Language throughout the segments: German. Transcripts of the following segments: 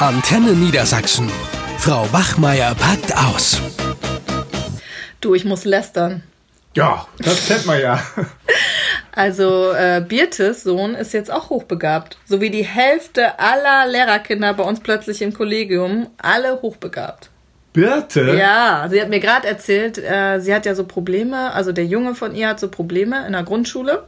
Antenne Niedersachsen. Frau Wachmeier packt aus. Du, ich muss lästern. Ja, das kennt man ja. Also äh, Birtes Sohn ist jetzt auch hochbegabt. So wie die Hälfte aller Lehrerkinder bei uns plötzlich im Kollegium, alle hochbegabt. Birte? Ja, sie hat mir gerade erzählt, äh, sie hat ja so Probleme, also der Junge von ihr hat so Probleme in der Grundschule.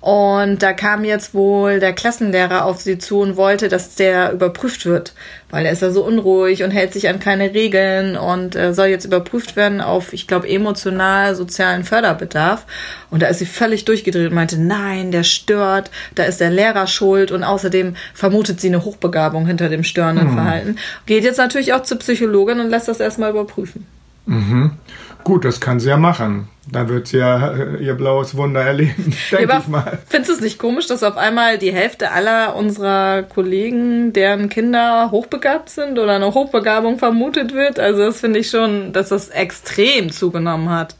Und da kam jetzt wohl der Klassenlehrer auf sie zu und wollte, dass der überprüft wird, weil er ist ja so unruhig und hält sich an keine Regeln und äh, soll jetzt überprüft werden auf, ich glaube, emotional sozialen Förderbedarf. Und da ist sie völlig durchgedreht und meinte, nein, der stört, da ist der Lehrer schuld und außerdem vermutet sie eine Hochbegabung hinter dem störenden Hm. Verhalten. Geht jetzt natürlich auch zur Psychologin und lässt das erstmal überprüfen. Mhm. Gut, das kann sie ja machen. Da wird sie ja äh, ihr blaues Wunder erleben, denke Ja, ich mal. Findest du es nicht komisch, dass auf einmal die Hälfte aller unserer Kollegen, deren Kinder hochbegabt sind oder eine Hochbegabung vermutet wird? Also das finde ich schon, dass das extrem zugenommen hat.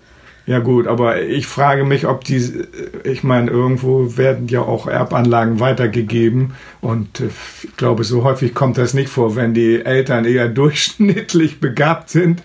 Ja gut, aber ich frage mich, ob die, ich meine, irgendwo werden ja auch Erbanlagen weitergegeben und äh, ich glaube, so häufig kommt das nicht vor, wenn die Eltern eher durchschnittlich begabt sind,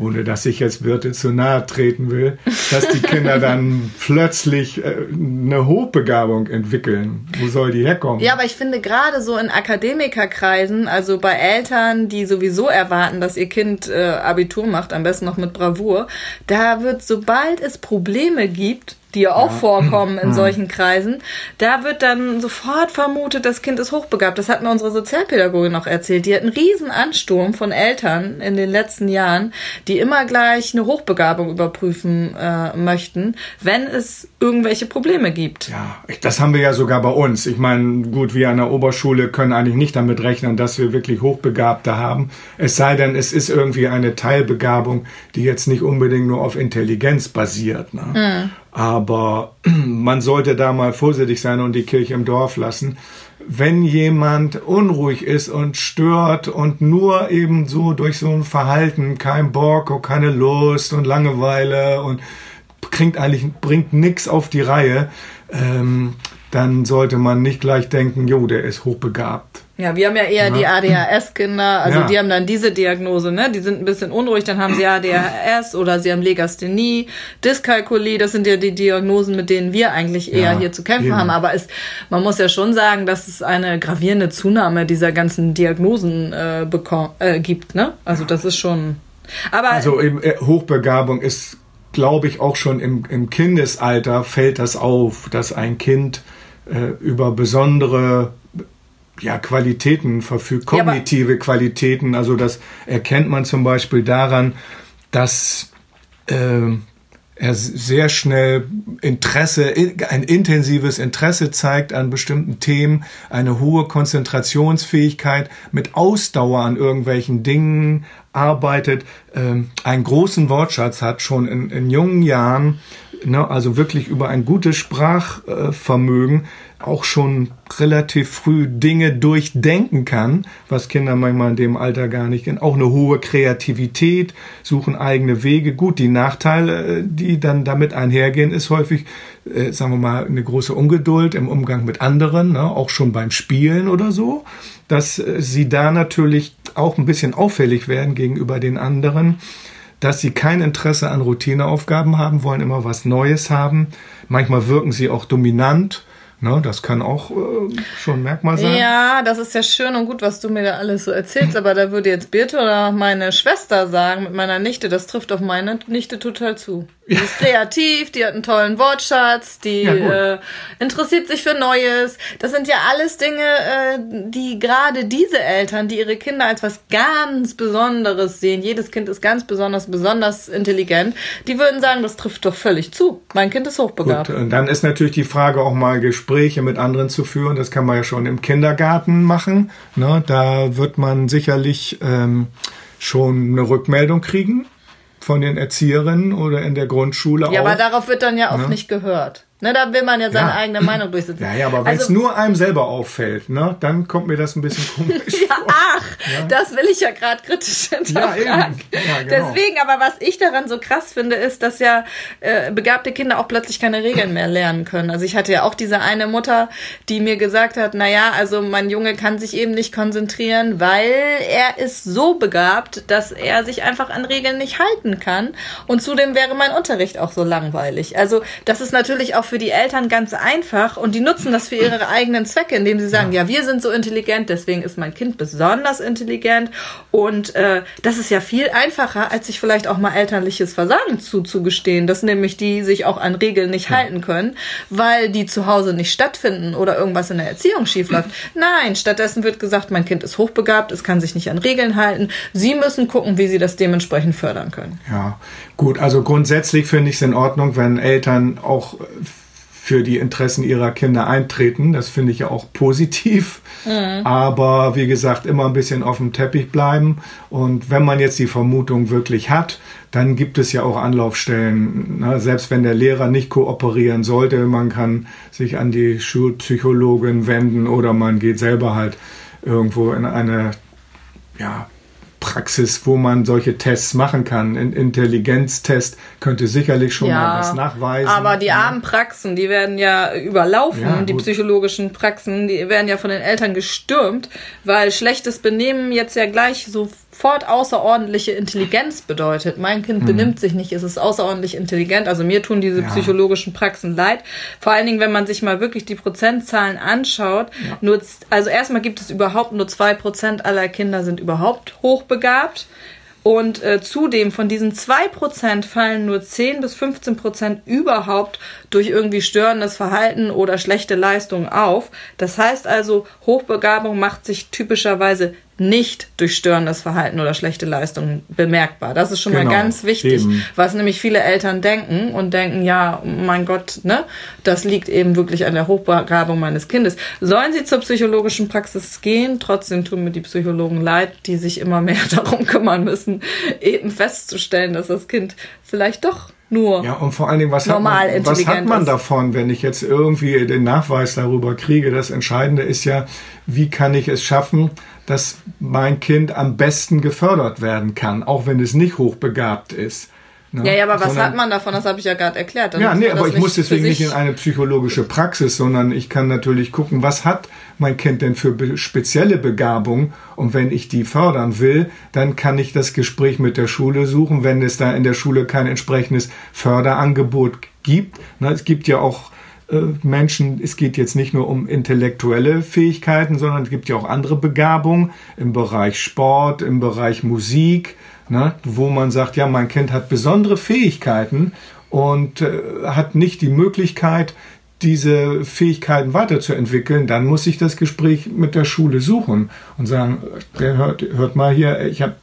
ohne dass ich jetzt Birte zu nahe treten will, dass die Kinder dann plötzlich äh, eine Hochbegabung entwickeln. Wo soll die herkommen? Ja, aber ich finde gerade so in Akademikerkreisen, also bei Eltern, die sowieso erwarten, dass ihr Kind äh, Abitur macht, am besten noch mit Bravour, da wird, sobald es Probleme gibt, die ja auch vorkommen in solchen Kreisen, da wird dann sofort vermutet, das Kind ist hochbegabt. Das hat mir unsere Sozialpädagogin noch erzählt. Die hat einen riesen Ansturm von Eltern in den letzten Jahren, die immer gleich eine Hochbegabung überprüfen äh, möchten, wenn es irgendwelche Probleme gibt. Ja, das haben wir ja sogar bei uns. Ich meine, gut, wir an der Oberschule können eigentlich nicht damit rechnen, dass wir wirklich Hochbegabte haben. Es sei denn, es ist irgendwie eine Teilbegabung, die jetzt nicht unbedingt nur auf Intelligenz basiert. Ne? Aber man sollte da mal vorsichtig sein und die Kirche im Dorf lassen. Wenn jemand unruhig ist und stört und nur eben so durch so ein Verhalten, kein Bock und keine Lust und Langeweile und kriegt eigentlich, bringt nix auf die Reihe, ähm, dann sollte man nicht gleich denken, jo, der ist hochbegabt. Ja, wir haben ja eher die ADHS-Kinder, also Ja. die haben dann diese Diagnose, ne? Die sind ein bisschen unruhig, dann haben sie ADHS oder sie haben Legasthenie, Dyskalkulie, das sind ja die Diagnosen, mit denen wir eigentlich eher Ja, hier zu kämpfen eben. haben. Aber es, man muss ja schon sagen, dass es eine gravierende Zunahme dieser ganzen Diagnosen äh, bekom- äh, gibt, ne? Also das ist schon. Aber Also eben, äh, Hochbegabung ist, glaube ich, auch schon im, im Kindesalter fällt das auf, dass ein Kind äh, über besondere ja, Qualitäten verfügt, Ja, kognitive Qualitäten. Also das erkennt man zum Beispiel daran, dass ähm, er sehr schnell Interesse, ein intensives Interesse zeigt an bestimmten Themen, eine hohe Konzentrationsfähigkeit, mit Ausdauer an irgendwelchen Dingen arbeitet, ähm, einen großen Wortschatz hat, schon in, in jungen Jahren, ne, also wirklich über ein gutes Sprachvermögen auch schon relativ früh Dinge durchdenken kann, was Kinder manchmal in dem Alter gar nicht kennen. Auch eine hohe Kreativität, suchen eigene Wege. Gut, die Nachteile, äh, die dann damit einhergehen, ist häufig, äh, sagen wir mal, eine große Ungeduld im Umgang mit anderen, ne, auch schon beim Spielen oder so, dass äh, sie da natürlich auch ein bisschen auffällig werden gegenüber den anderen dass sie kein Interesse an Routineaufgaben haben, wollen immer was Neues haben. Manchmal wirken sie auch dominant. Ne, das kann auch äh, schon ein Merkmal sein. Ja, das ist ja schön und gut, was du mir da alles so erzählst, aber da würde jetzt Birte oder meine Schwester sagen mit meiner Nichte, das trifft auf meine Nichte total zu. Die ist kreativ, die hat einen tollen Wortschatz, die Ja, äh, interessiert sich für Neues. Das sind ja alles Dinge, äh, die gerade diese Eltern, die ihre Kinder als was ganz Besonderes sehen, jedes Kind ist ganz besonders, besonders intelligent, die würden sagen, das trifft doch völlig zu. Mein Kind ist hochbegabt. Gut, und dann ist natürlich die Frage auch mal Gespräche mit anderen zu führen. Das kann man ja schon im Kindergarten machen. Ne, da wird man sicherlich ähm, schon eine Rückmeldung kriegen von den Erzieherinnen oder in der Grundschule Ja, auch. aber darauf wird dann ja oft Ne? nicht gehört. Ne, da will man ja seine ja. eigene Meinung durchsetzen. Ja, ja, aber wenn es also, nur einem selber auffällt, ne, dann kommt mir das ein bisschen komisch ja, vor. Ach, ja? das will ich ja gerade kritisch hinterfragen. Ja, eben. Ja, genau. Deswegen, aber was ich daran so krass finde, ist, dass ja äh, begabte Kinder auch plötzlich keine Regeln mehr lernen können. Also ich hatte ja auch diese eine Mutter, die mir gesagt hat, na ja, also mein Junge kann sich eben nicht konzentrieren, weil er ist so begabt, dass er sich einfach an Regeln nicht halten kann. Und zudem wäre mein Unterricht auch so langweilig. Also das ist natürlich auch für die Eltern ganz einfach und die nutzen das für ihre eigenen Zwecke, indem sie sagen, ja, ja wir sind so intelligent, deswegen ist mein Kind besonders intelligent und äh, das ist ja viel einfacher, als sich vielleicht auch mal elterliches Versagen zuzugestehen, dass nämlich die sich auch an Regeln nicht ja. halten können, weil die zu Hause nicht stattfinden oder irgendwas in der Erziehung schiefläuft. Nein, stattdessen wird gesagt, mein Kind ist hochbegabt, es kann sich nicht an Regeln halten. Sie müssen gucken, wie sie das dementsprechend fördern können. Ja, gut, also grundsätzlich finde ich es in Ordnung, wenn Eltern auch für die Interessen ihrer Kinder eintreten. Das finde ich ja auch positiv. Mhm. Aber wie gesagt, immer ein bisschen auf dem Teppich bleiben. Und wenn man jetzt die Vermutung wirklich hat, dann gibt es ja auch Anlaufstellen. Ne? Selbst wenn der Lehrer nicht kooperieren sollte, man kann sich an die Schulpsychologin wenden oder man geht selber halt irgendwo in eine ja, Praxis, wo man solche Tests machen kann. Ein Intelligenztest könnte sicherlich schon ja, mal was nachweisen. Aber die armen Praxen, die werden ja überlaufen, ja, die psychologischen Praxen, die werden ja von den Eltern gestürmt, weil schlechtes Benehmen jetzt ja gleich so sofort außerordentliche Intelligenz bedeutet. Mein Kind mhm. benimmt sich nicht, es ist außerordentlich intelligent. Also mir tun diese ja. psychologischen Praxen leid. Vor allen Dingen, wenn man sich mal wirklich die Prozentzahlen anschaut. Nur, also erstmal gibt es überhaupt nur zwei Prozent aller Kinder sind überhaupt hochbegabt. Und äh, zudem von diesen zwei Prozent fallen nur 10 bis 15 Prozent überhaupt durch irgendwie störendes Verhalten oder schlechte Leistungen auf. Das heißt also, Hochbegabung macht sich typischerweise nicht durch störendes Verhalten oder schlechte Leistungen bemerkbar. Das ist schon genau, mal ganz wichtig, eben. was nämlich viele Eltern denken und denken, ja, mein Gott, ne, das liegt eben wirklich an der Hochbegabung meines Kindes. Sollen sie zur psychologischen Praxis gehen? Trotzdem tun mir die Psychologen leid, die sich immer mehr darum kümmern müssen, eben festzustellen, dass das Kind vielleicht doch nur. Ja, und vor allen Dingen, was, hat man, was hat man davon, wenn ich jetzt irgendwie den Nachweis darüber kriege? Das Entscheidende ist ja, wie kann ich es schaffen, dass mein Kind am besten gefördert werden kann, auch wenn es nicht hochbegabt ist. Ne? Ja, ja, aber was sondern, hat man davon? Das habe ich ja gerade erklärt. Dann ja, nee, aber ich muss deswegen nicht in eine psychologische Praxis, sondern ich kann natürlich gucken, was hat mein Kind denn für spezielle Begabung und wenn ich die fördern will, dann kann ich das Gespräch mit der Schule suchen, wenn es da in der Schule kein entsprechendes Förderangebot gibt. Es gibt ja auch äh, Menschen, es geht jetzt nicht nur um intellektuelle Fähigkeiten, sondern es gibt ja auch andere Begabungen im Bereich Sport, im Bereich Musik, wo man sagt, ja, mein Kind hat besondere Fähigkeiten und äh, hat nicht die Möglichkeit, diese Fähigkeiten weiterzuentwickeln, dann muss ich das Gespräch mit der Schule suchen und sagen, hört, hört mal hier, ich habe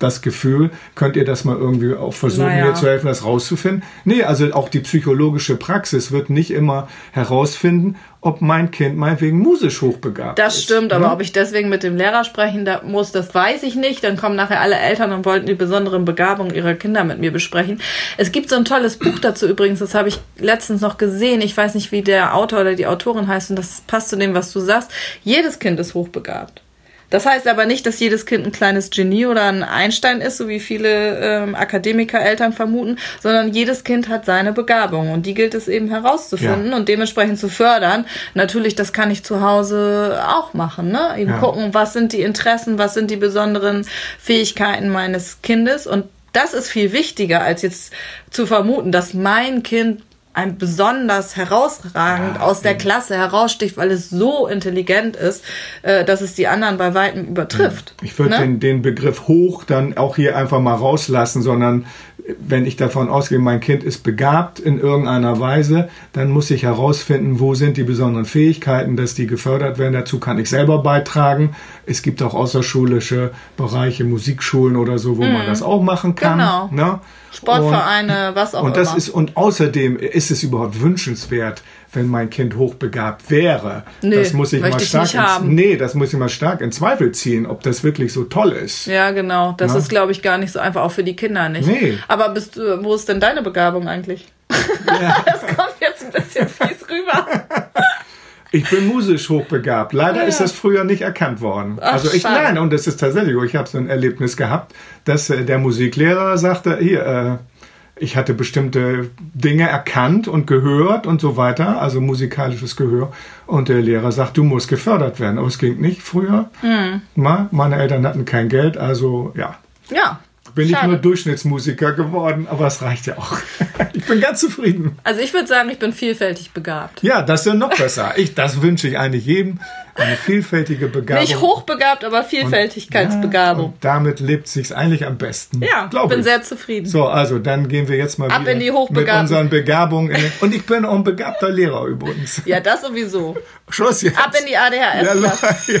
das Gefühl, könnt ihr das mal irgendwie auch versuchen, naja. mir zu helfen, das rauszufinden? Nee, also auch die psychologische Praxis wird nicht immer herausfinden, ob mein Kind meinetwegen musisch hochbegabt das ist. Das stimmt, aber ne? ob ich deswegen mit dem Lehrer sprechen muss, das weiß ich nicht. Dann kommen nachher alle Eltern und wollten die besonderen Begabungen ihrer Kinder mit mir besprechen. Es gibt so ein tolles Buch dazu übrigens, das habe ich letztens noch gesehen. Ich weiß nicht, wie der Autor oder die Autorin heißt und das passt zu dem, was du sagst. Jedes Kind ist hochbegabt. Das heißt aber nicht, dass jedes Kind ein kleines Genie oder ein Einstein ist, so wie viele ähm, Akademiker-Eltern vermuten, sondern jedes Kind hat seine Begabung und die gilt es eben herauszufinden ja. und dementsprechend zu fördern. Natürlich, das kann ich zu Hause auch machen, ne? Eben ja. gucken, was sind die Interessen, was sind die besonderen Fähigkeiten meines Kindes und das ist viel wichtiger, als jetzt zu vermuten, dass mein Kind ein besonders herausragend ja, aus der Klasse heraussticht, weil es so intelligent ist, äh, dass es die anderen bei weitem übertrifft. Ich würde ne? den, den Begriff hoch dann auch hier einfach mal rauslassen, sondern wenn ich davon ausgehe, mein Kind ist begabt in irgendeiner Weise, dann muss ich herausfinden, wo sind die besonderen Fähigkeiten, dass die gefördert werden. Dazu kann ich selber beitragen. Es gibt auch außerschulische Bereiche, Musikschulen oder so, wo mm. man mhm. das auch machen kann. Genau. Ne? Sportvereine, und, was auch und das immer. Ist, und außerdem ist es überhaupt wünschenswert, wenn mein Kind hochbegabt wäre. Nee, das muss ich mal stark ich ins, nee, das muss ich mal stark in Zweifel ziehen, ob das wirklich so toll ist. Ja, genau. Das Na? ist, glaube ich, gar nicht so einfach, auch für die Kinder nicht. Nee. Aber bist du, wo ist denn deine Begabung eigentlich? Ja. das kommt jetzt ein bisschen fies rüber. Ich bin musisch hochbegabt. Leider Ja. ist das früher nicht erkannt worden. Ach, also ich schade. nein, und es ist tatsächlich, so, ich habe so ein Erlebnis gehabt, dass äh, der Musiklehrer sagte, hier, äh, ich hatte bestimmte Dinge erkannt und gehört und so weiter, also musikalisches Gehör. Und der Lehrer sagt, du musst gefördert werden. Aber es ging nicht früher. Hm. Meine Eltern hatten kein Geld, also ja. Ja. Bin ich schade. nur Durchschnittsmusiker geworden, aber es reicht ja auch. Ich bin ganz zufrieden. Also ich würde sagen, ich bin vielfältig begabt. Ja, das ist ja noch besser. Ich, das wünsche ich eigentlich jedem. Eine vielfältige Begabung. Nicht hochbegabt, aber Vielfältigkeitsbegabung. Und damit lebt sich's eigentlich am besten. Ja, glaube bin ich. sehr zufrieden. So, also dann gehen wir jetzt mal Ab wieder in die mit unseren Begabungen. In den, und ich bin auch ein begabter Lehrer übrigens. Ja, das sowieso. Schluss jetzt. Ab in die ja, ADHS-Klasse. ja.